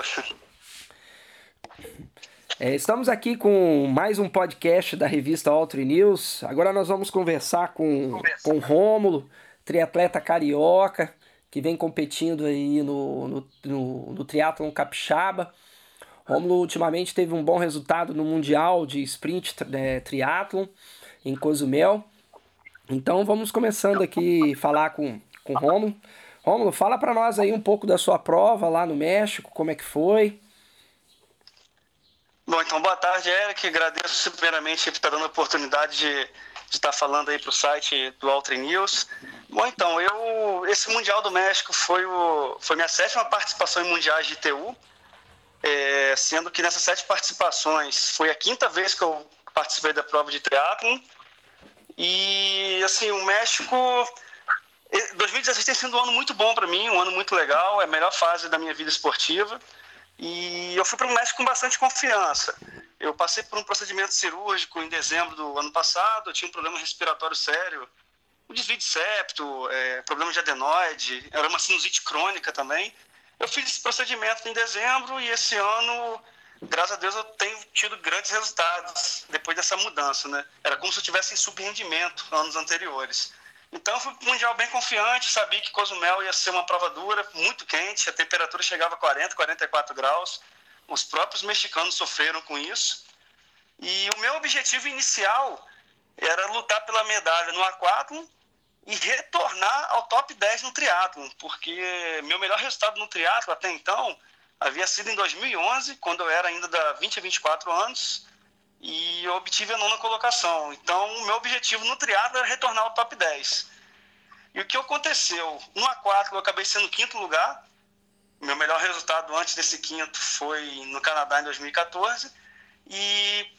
Deus. É, estamos aqui com mais um podcast da revista Altri News. Agora nós vamos conversar com, com o Rômulo, triatleta carioca, que vem competindo aí no, no, no, no triatlon capixaba. Rômulo ultimamente teve um bom resultado no Mundial de Sprint é, Triathlon em Cozumel. Então vamos começando aqui falar com, com o Rômulo. Rômulo, fala para nós aí um pouco da sua prova lá no México, como é que foi? Bom, então boa tarde, Eric. Agradeço primeiramente por estar dando a oportunidade de, de estar falando aí para o site do Altri News. Bom, então, eu esse Mundial do México foi, o, foi minha sétima participação em mundiais de ITU, é, sendo que nessas sete participações foi a quinta vez que eu participei da prova de triatlon. E, assim, o México... 2016 tem sido um ano muito bom para mim, um ano muito legal, é a melhor fase da minha vida esportiva. E eu fui para o México com bastante confiança. Eu passei por um procedimento cirúrgico em dezembro do ano passado, eu tinha um problema respiratório sério, um desvio de septo, é, problema de adenoide, era uma sinusite crônica também. Eu fiz esse procedimento em dezembro e esse ano, graças a Deus, eu tenho tido grandes resultados depois dessa mudança, né? Era como se eu tivesse em subrendimento anos anteriores. Então eu fui para o Mundial bem confiante, sabia que Cozumel ia ser uma prova dura, muito quente, a temperatura chegava a 40, 44 graus. Os próprios mexicanos sofreram com isso. E o meu objetivo inicial era lutar pela medalha no aquátlon e retornar ao top 10 no triatlon, porque meu melhor resultado no triatlo até então havia sido em 2011, quando eu era ainda da 20 a 24 anos, e eu obtive a nona colocação. Então, o meu objetivo no triatlo era retornar ao top 10. E o que aconteceu? No A4 eu acabei sendo quinto lugar. Meu melhor resultado antes desse quinto foi no Canadá em 2014. E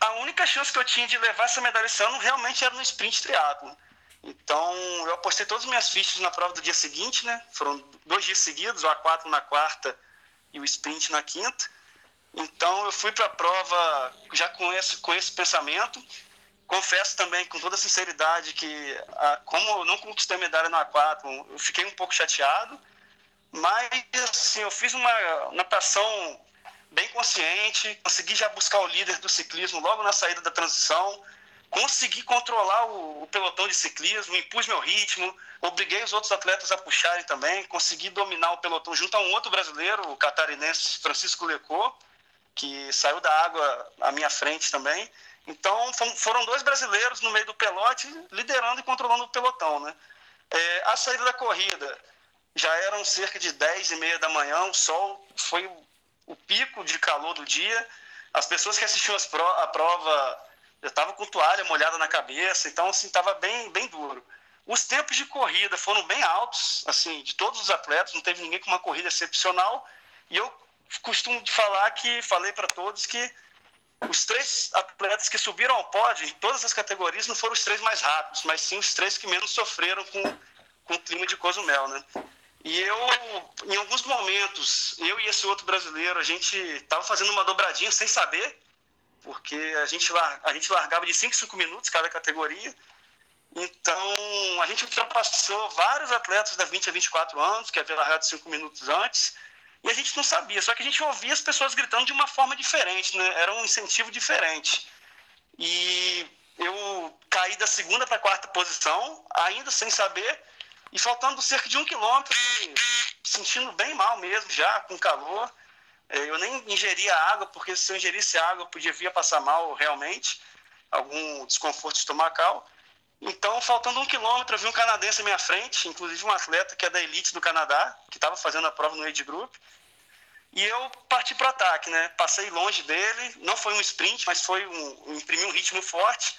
a única chance que eu tinha de levar essa medalha esse ano realmente era no sprint triatlo. Então, eu apostei todas as minhas fichas na prova do dia seguinte, né? Foram dois dias seguidos, o A4 na quarta e o sprint na quinta. Então eu fui para a prova já com esse, com esse pensamento. Confesso também com toda sinceridade que, a, como eu não conquistei a medalha no A4, eu fiquei um pouco chateado, mas assim, eu fiz uma natação bem consciente, consegui já buscar o líder do ciclismo logo na saída da transição, consegui controlar o, o pelotão de ciclismo, impus meu ritmo, obriguei os outros atletas a puxarem também, consegui dominar o pelotão junto a um outro brasileiro, o catarinense Francisco Lecô, que saiu da água à minha frente também. Então foram dois brasileiros no meio do pelote, liderando e controlando o pelotão. Né? É, a saída da corrida já eram cerca de 10 e meia da manhã, o sol foi o, pico de calor do dia. As pessoas que assistiam pro, a prova já estavam com toalha molhada na cabeça, então assim estava bem, bem duro. Os tempos de corrida foram bem altos, assim, de todos os atletas, não teve ninguém com uma corrida excepcional. E eu costumo falar que falei para todos que os três atletas que subiram ao pódio em todas as categorias não foram os três mais rápidos, mas sim os três que menos sofreram com, com o clima de Cozumel, né? E eu, em alguns momentos, eu e esse outro brasileiro, a gente estava fazendo uma dobradinha sem saber, porque a gente, a gente largava de 5 em 5 minutos cada categoria. Então, a gente ultrapassou vários atletas da 20 a 24 anos, que haviam largado 5 minutos antes, e a gente não sabia, só que a gente ouvia as pessoas gritando de uma forma diferente, né? Era um incentivo diferente. E eu caí da segunda para a quarta posição, ainda sem saber, e faltando cerca de um quilômetro, sentindo bem mal mesmo, já com calor. É, eu nem ingeria água, porque se eu ingerisse água, eu podia vir a passar mal realmente, algum desconforto estomacal. Então, faltando um quilômetro, eu vi um canadense à minha frente, inclusive um atleta que é da elite do Canadá, que estava fazendo a prova no Age Group. E eu parti para o ataque, né? Passei longe dele, não foi um sprint, mas foi um, imprimir um ritmo forte.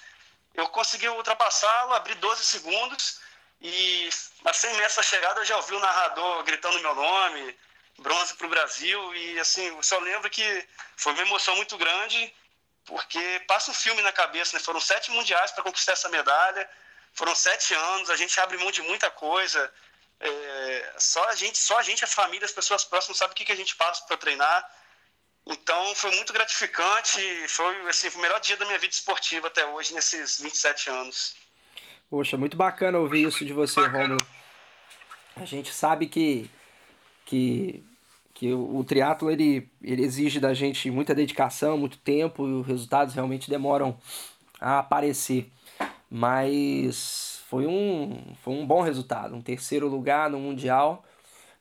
Eu consegui ultrapassá-lo, abri 12 segundos e a 100 metros da chegada eu já ouvi o narrador gritando meu nome, bronze para o Brasil e assim, eu só lembro que foi uma emoção muito grande porque passa um filme na cabeça, né? Foram sete mundiais para conquistar essa medalha, foram sete anos, a gente abre mão de muita coisa. É, só a gente, só a gente, a família, as pessoas próximas sabem o que, que a gente passa para treinar. Então foi muito gratificante, foi assim, o melhor dia da minha vida esportiva até hoje, nesses 27 anos. Poxa, muito bacana ouvir isso de você, Romulo. A gente sabe que, que que o, o triatlo ele, ele exige da gente muita dedicação, muito tempo e os resultados realmente demoram a aparecer. Mas foi um, foi um bom resultado, um terceiro lugar no mundial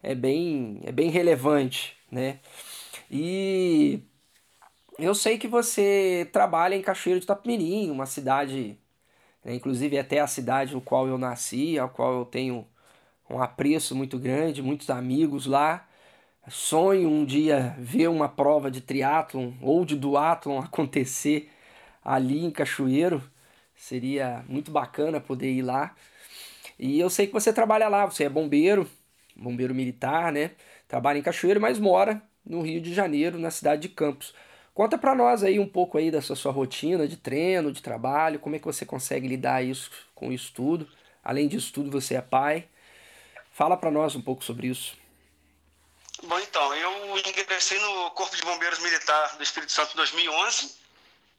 é bem é bem relevante, né? E eu sei que você trabalha em Cachoeiro de Itapemirim, uma cidade, né, inclusive até a cidade no qual eu nasci, ao qual eu tenho um apreço muito grande, muitos amigos lá. Sonho um dia ver uma prova de triatlon ou de duatlon acontecer ali em Cachoeiro. Seria muito bacana poder ir lá. E eu sei que você trabalha lá, você é bombeiro, bombeiro militar, né? Trabalha em Cachoeiro, mas mora no Rio de Janeiro, na cidade de Campos. Conta para nós aí um pouco aí da sua, sua rotina de treino, de trabalho, como é que você consegue lidar isso com isso tudo. Além disso tudo, você é pai. Fala para nós um pouco sobre isso. Bom, então, eu ingressei no Corpo de Bombeiros Militar do Espírito Santo em 2011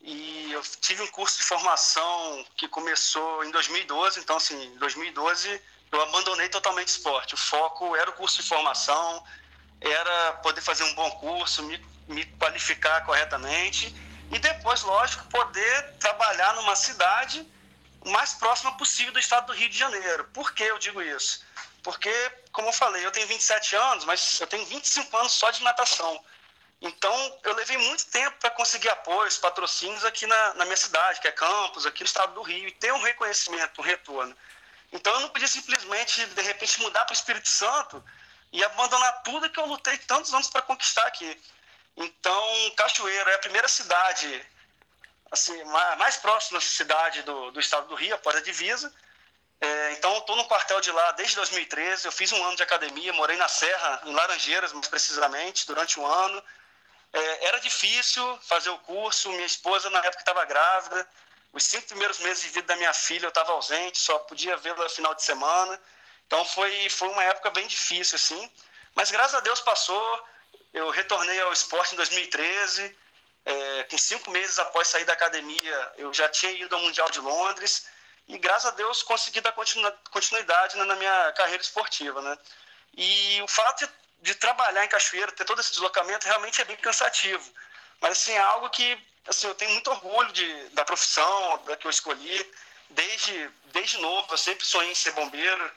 e eu tive um curso de formação que começou em 2012. Então, assim, em 2012 eu abandonei totalmente o esporte. O foco era o curso de formação, era poder fazer um bom curso, me, me qualificar corretamente e depois, lógico, poder trabalhar numa cidade o mais próxima possível do estado do Rio de Janeiro. Por que eu digo isso? Porque, como eu falei, eu tenho 27 anos, mas eu tenho 25 anos só de natação. Então, eu levei muito tempo para conseguir apoios, patrocínios aqui na, na, minha cidade, que é Campos, aqui no estado do Rio, e ter um reconhecimento, um retorno. Então, eu não podia simplesmente, de repente, mudar para o Espírito Santo e abandonar tudo que eu lutei tantos anos para conquistar aqui. Então, Cachoeiro é a primeira cidade, assim, mais próxima cidade do, do estado do Rio, após a divisa, é, então, estou no quartel de lá desde 2013. Eu fiz um ano de academia, morei na Serra, em Laranjeiras, mais precisamente, durante um ano. É, era difícil fazer o curso. Minha esposa, na época, estava grávida. Os cinco primeiros meses de vida da minha filha, eu estava ausente, só podia vê-la final de semana. Então, foi, foi uma época bem difícil, assim. Mas, graças a Deus, passou. Eu retornei ao esporte em 2013. É, com cinco meses após sair da academia, eu já tinha ido ao Mundial de Londres e graças a Deus consegui dar continuidade na minha carreira esportiva, né? E o fato de, trabalhar em Cachoeira, ter todo esse deslocamento, realmente é bem cansativo. Mas, assim, é algo que assim, eu tenho muito orgulho de, da profissão da que eu escolhi. Desde, desde novo, eu sempre sonhei em ser bombeiro.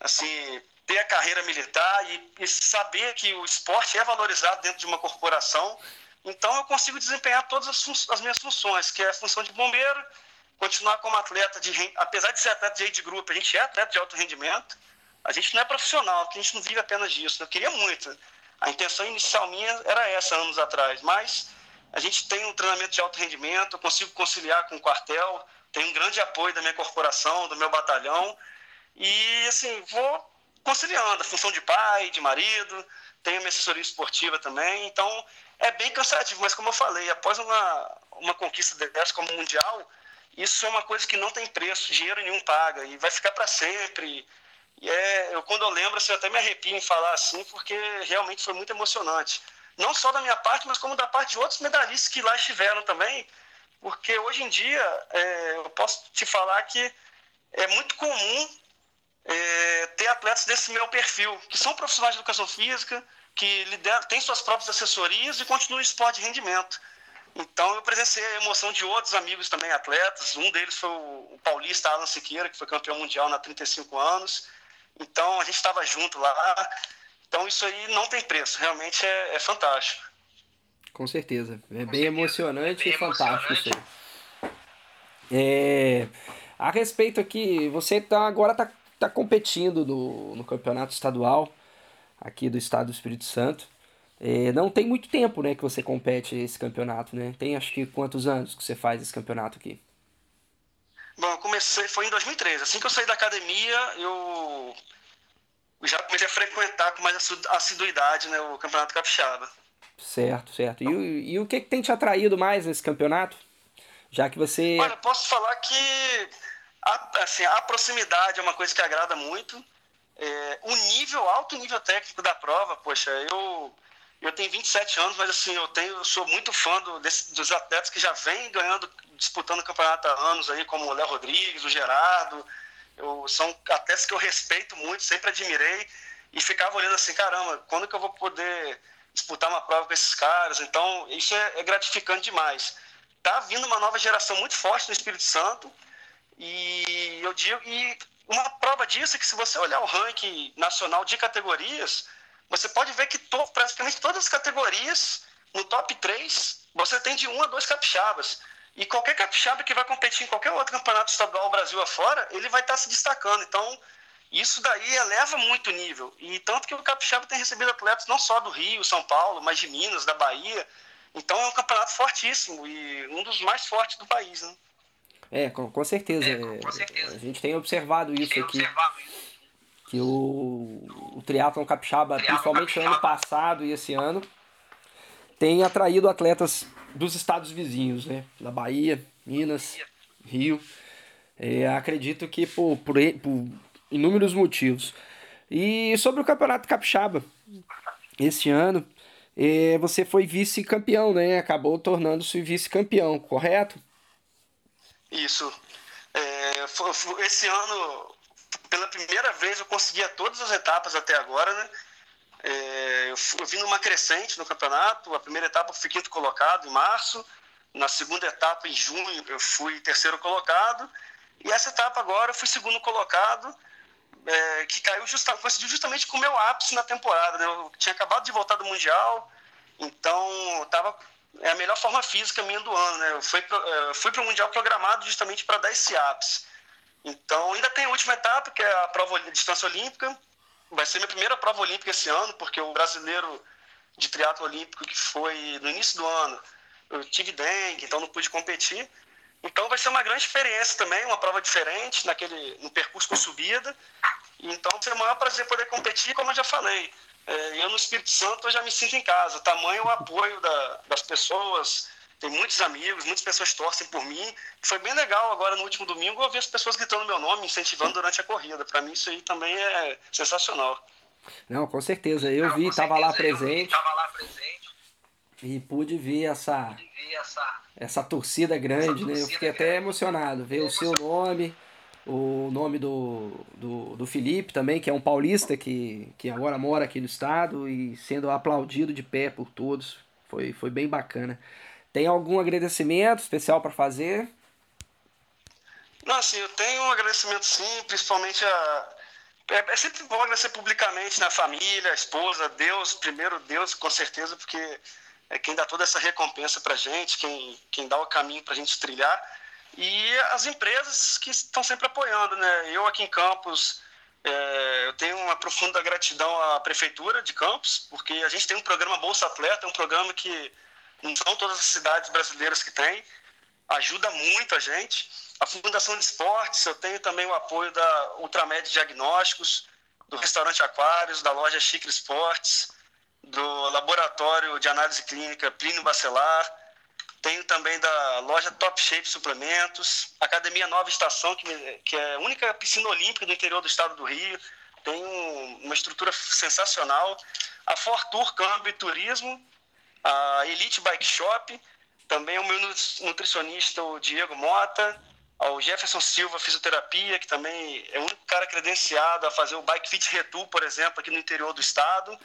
Assim, ter a carreira militar e, e saber que o esporte é valorizado dentro de uma corporação. Então, eu consigo desempenhar todas as, as minhas funções, que é a função de bombeiro, continuar como atleta de apesar de ser atleta de age group, a gente é atleta de alto rendimento. A gente não é profissional, porque a gente não vive apenas disso. Eu queria muito. A intenção inicial minha era essa anos atrás, mas a gente tem um treinamento de alto rendimento, eu consigo conciliar com o quartel, tenho um grande apoio da minha corporação, do meu batalhão e assim vou conciliando a função de pai, de marido, tenho minha assessoria esportiva também, então é bem cansativo, mas como eu falei, após uma, uma conquista dessa como mundial, isso é uma coisa que não tem preço, dinheiro nenhum paga e vai ficar para sempre. E é, eu quando eu lembro, assim, eu até me arrepio em falar assim, porque realmente foi muito emocionante. Não só da minha parte, mas como da parte de outros medalhistas que lá estiveram também, porque hoje em dia é, eu posso te falar que é muito comum é, ter atletas desse meu perfil, que são profissionais de educação física, que lideram, têm suas próprias assessorias e continuam em esporte de rendimento. Então eu presenciei a emoção de outros amigos também, atletas. Um deles foi o paulista Alan Siqueira, que foi campeão mundial há 35 anos. Então a gente estava junto lá. Então isso aí não tem preço, realmente é, é fantástico. Com certeza. É bem emocionante bem e fantástico emocionante. isso aí. É, a respeito aqui, você tá, agora está tá competindo no, no campeonato estadual aqui do estado do Espírito Santo. É, não tem muito tempo, né, que você compete esse campeonato, né? Tem acho que quantos anos que você faz esse campeonato aqui? Bom, eu comecei, foi em 2013. Assim que eu saí da academia, eu já comecei a frequentar com mais assiduidade né, o Campeonato Capixaba. Certo, certo. E, e o que, que tem te atraído mais nesse campeonato? Já que você. Olha, posso falar que a, assim, a proximidade é uma coisa que agrada muito. É, o nível, alto nível técnico da prova, poxa, eu eu tenho 27 anos, mas assim, eu tenho, eu sou muito fã do, desse, dos atletas que já vêm ganhando, disputando o campeonato há anos aí, como o Léo Rodrigues, o Gerardo. Eu, são atletas que eu respeito muito, sempre admirei. e ficava olhando assim, caramba, quando que eu vou poder disputar uma prova com esses caras? Então, isso é, é gratificante demais. Tá vindo uma nova geração muito forte no Espírito Santo e eu digo, e uma prova disso é que se você olhar o ranking nacional de categorias, você pode ver que to, praticamente todas as categorias, no top 3, você tem de um a dois capixabas. E qualquer capixaba que vai competir em qualquer outro campeonato estadual Brasil afora, ele vai estar se destacando. Então, isso daí eleva muito o nível. E tanto que o capixaba tem recebido atletas não só do Rio, São Paulo, mas de Minas, da Bahia. Então, é um campeonato fortíssimo e um dos mais fortes do país. Né? É, com, com, certeza. É, com certeza. A gente tem observado isso tem aqui. Observado Que o, o triatlon capixaba, principalmente ano passado e esse ano, tem atraído atletas dos estados vizinhos, né? Da Bahia, Minas, Rio. É, acredito que por, por, por, inúmeros motivos. E sobre o Campeonato Capixaba, esse ano, é, você foi vice-campeão, né? Acabou tornando-se vice-campeão, correto? Isso. É, foi, foi, esse ano, pela primeira vez, eu conseguia todas as etapas até agora, né? É, eu, fui, eu vim numa crescente no campeonato. A primeira etapa eu fui quinto colocado em março. Na segunda etapa, em junho, eu fui terceiro colocado. E essa etapa agora eu fui segundo colocado, é, que caiu justamente, coincidiu justamente com o meu ápice na temporada. Né? Eu tinha acabado de voltar do Mundial, então estava é a melhor forma física minha do ano. Né? Eu fui para o é, Mundial programado justamente para dar esse ápice. Então ainda tem a última etapa, que é a prova de distância olímpica, vai ser minha primeira prova olímpica esse ano, porque o brasileiro de triatlo olímpico que foi no início do ano, eu tive dengue, então não pude competir. Então vai ser uma grande experiência também, uma prova diferente, naquele, no percurso com subida. Então vai ser o maior prazer poder competir, como eu já falei. É, eu no Espírito Santo eu já me sinto em casa. Tamanho o apoio da, das pessoas, tem muitos amigos, muitas pessoas torcem por mim. Foi bem legal agora no último domingo eu vi as pessoas gritando meu nome, incentivando durante a corrida. Para mim isso aí também é sensacional. Não, com certeza. Eu Não, vi, estava lá presente. Tava lá presente. E pude ver essa, essa, essa torcida grande, essa torcida né? Eu fiquei grande. até emocionado ver o seu nome, o nome do, do, do Felipe também, que é um paulista que, que agora mora aqui no estado e sendo aplaudido de pé por todos. Foi, foi bem bacana. Tem algum agradecimento especial para fazer? Não, assim, eu tenho um agradecimento sim, principalmente a. É, é sempre bom agradecer publicamente na família, a esposa, Deus, primeiro Deus, com certeza, porque é quem dá toda essa recompensa para gente, quem, quem dá o caminho para a gente trilhar. E as empresas que estão sempre apoiando, né? Eu aqui em Campos, é, eu tenho uma profunda gratidão à Prefeitura de Campos, porque a gente tem um programa Bolsa Atleta, um programa que não são todas as cidades brasileiras que têm, ajuda muito a gente. A Fundação de Esportes, eu tenho também o apoio da Ultramed Diagnósticos, do Restaurante Aquários, da loja Chicre Esportes, do Laboratório de Análise Clínica Plínio Bacelar, tenho também da loja Top Shape Suplementos, Academia Nova Estação, que, que é a única piscina olímpica do interior do estado do Rio, tem um, uma estrutura sensacional. A Fortur Câmbio e Turismo, a Elite Bike Shop, também o meu nutricionista, o Diego Mota, ao Jefferson Silva Fisioterapia, que também é o único cara credenciado a fazer o Bike Fit Retu, por exemplo, aqui no interior do estado.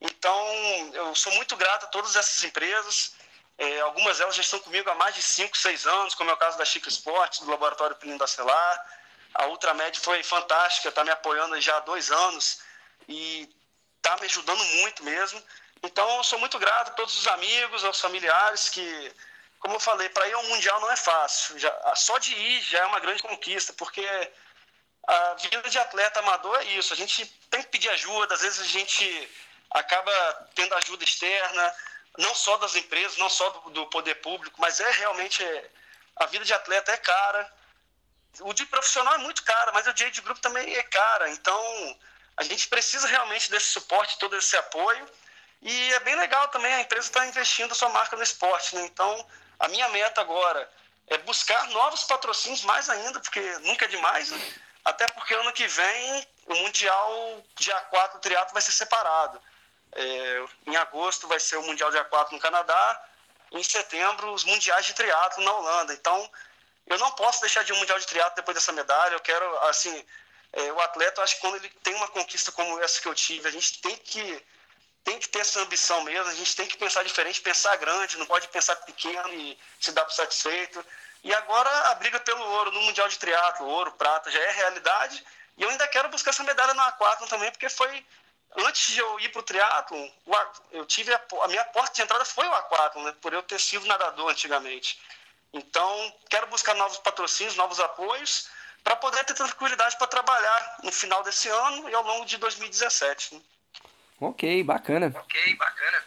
Então, eu sou muito grato a todas essas empresas. É, algumas delas já estão comigo há mais de 5, 6 anos, como é o caso da Chico Esportes, do Laboratório Plínio da Celar. A Ultramed foi fantástica, está me apoiando já há dois anos e está me ajudando muito mesmo. Então, sou muito grato a todos os amigos, aos familiares que, como eu falei, para ir ao Mundial não é fácil. Já, só de ir já é uma grande conquista, porque a vida de atleta amador é isso. A gente tem que pedir ajuda, às vezes a gente acaba tendo ajuda externa, não só das empresas, não só do, do poder público, mas é realmente. A vida de atleta é cara. O de profissional é muito caro, mas o dia de grupo também é cara. Então, a gente precisa realmente desse suporte, todo esse apoio. E é bem legal também, a empresa está investindo a sua marca no esporte. Né? Então, a minha meta agora é buscar novos patrocínios mais ainda, porque nunca é demais, né? até porque ano que vem o Mundial de A4 triatlo vai ser separado. É, em agosto vai ser o Mundial de A4 no Canadá, em setembro os Mundiais de Triatlo na Holanda. Então, eu não posso deixar de um Mundial de Triatlo depois dessa medalha, eu quero, assim, É, o atleta, acho que quando ele tem uma conquista como essa que eu tive, a gente tem que tem que ter essa ambição mesmo, a gente tem que pensar diferente, pensar grande, não pode pensar pequeno e se dar por satisfeito. E agora a briga pelo ouro no Mundial de Triatlo, ouro, prata, já é realidade. E eu ainda quero buscar essa medalha no aquatlon também, porque foi antes de eu ir para o triatlon, eu tive a, a, minha porta de entrada foi o aquatlon, né, por eu ter sido nadador antigamente. Então, quero buscar novos patrocínios, novos apoios, para poder ter tranquilidade para trabalhar no final desse ano e ao longo de 2017. Né? Ok, bacana. Ok, bacana.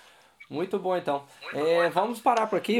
Muito bom então. Muito é, bom, então. Vamos parar por aqui.